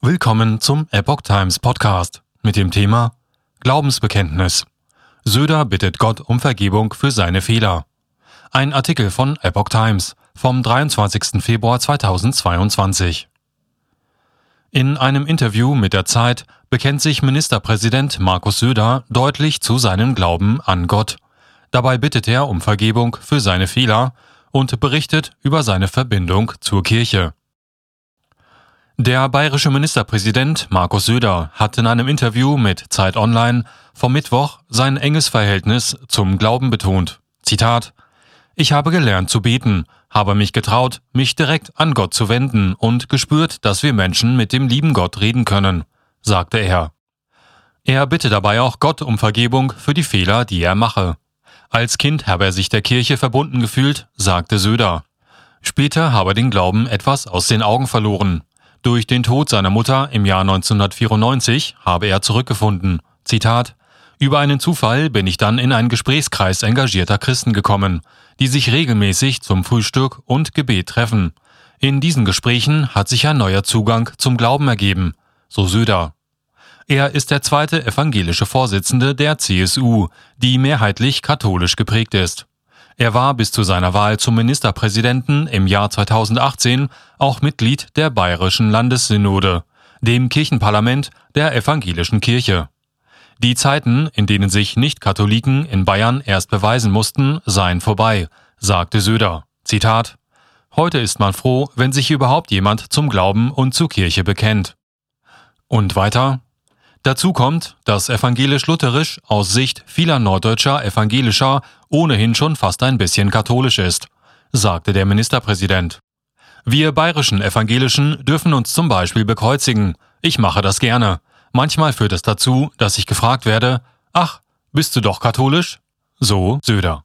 Willkommen zum Epoch Times Podcast mit dem Thema Glaubensbekenntnis. Söder bittet Gott um Vergebung für seine Fehler. Ein Artikel von Epoch Times vom 23. Februar 2022. In einem Interview mit der Zeit bekennt sich Ministerpräsident Markus Söder deutlich zu seinem Glauben an Gott. Dabei bittet er um Vergebung für seine Fehler und berichtet über seine Verbindung zur Kirche. Der bayerische Ministerpräsident Markus Söder hat in einem Interview mit Zeit Online vom Mittwoch sein enges Verhältnis zum Glauben betont. Zitat Ich habe gelernt zu beten, habe mich getraut, mich direkt an Gott zu wenden und gespürt, dass wir Menschen mit dem lieben Gott reden können, sagte er. Er bitte dabei auch Gott um Vergebung für die Fehler, die er mache. Als Kind habe er sich der Kirche verbunden gefühlt, sagte Söder. Später habe er den Glauben etwas aus den Augen verloren. Durch den Tod seiner Mutter im Jahr 1994 habe er zurückgefunden. Zitat Über einen Zufall bin ich dann in einen Gesprächskreis engagierter Christen gekommen, die sich regelmäßig zum Frühstück und Gebet treffen. In diesen Gesprächen hat sich ein neuer Zugang zum Glauben ergeben, so Söder. Er ist der zweite evangelische Vorsitzende der CSU, die mehrheitlich katholisch geprägt ist. Er war bis zu seiner Wahl zum Ministerpräsidenten im Jahr 2018 auch Mitglied der Bayerischen Landessynode, dem Kirchenparlament der evangelischen Kirche. Die Zeiten, in denen sich Nicht-Katholiken in Bayern erst beweisen mussten, seien vorbei, sagte Söder. Zitat Heute ist man froh, wenn sich überhaupt jemand zum Glauben und zur Kirche bekennt. Und weiter Dazu kommt, dass evangelisch-lutherisch aus Sicht vieler norddeutscher Evangelischer ohnehin schon fast ein bisschen katholisch ist, sagte der Ministerpräsident. Wir bayerischen Evangelischen dürfen uns zum Beispiel bekreuzigen. Ich mache das gerne. Manchmal führt es dazu, dass ich gefragt werde, ach, bist du doch katholisch? So Söder.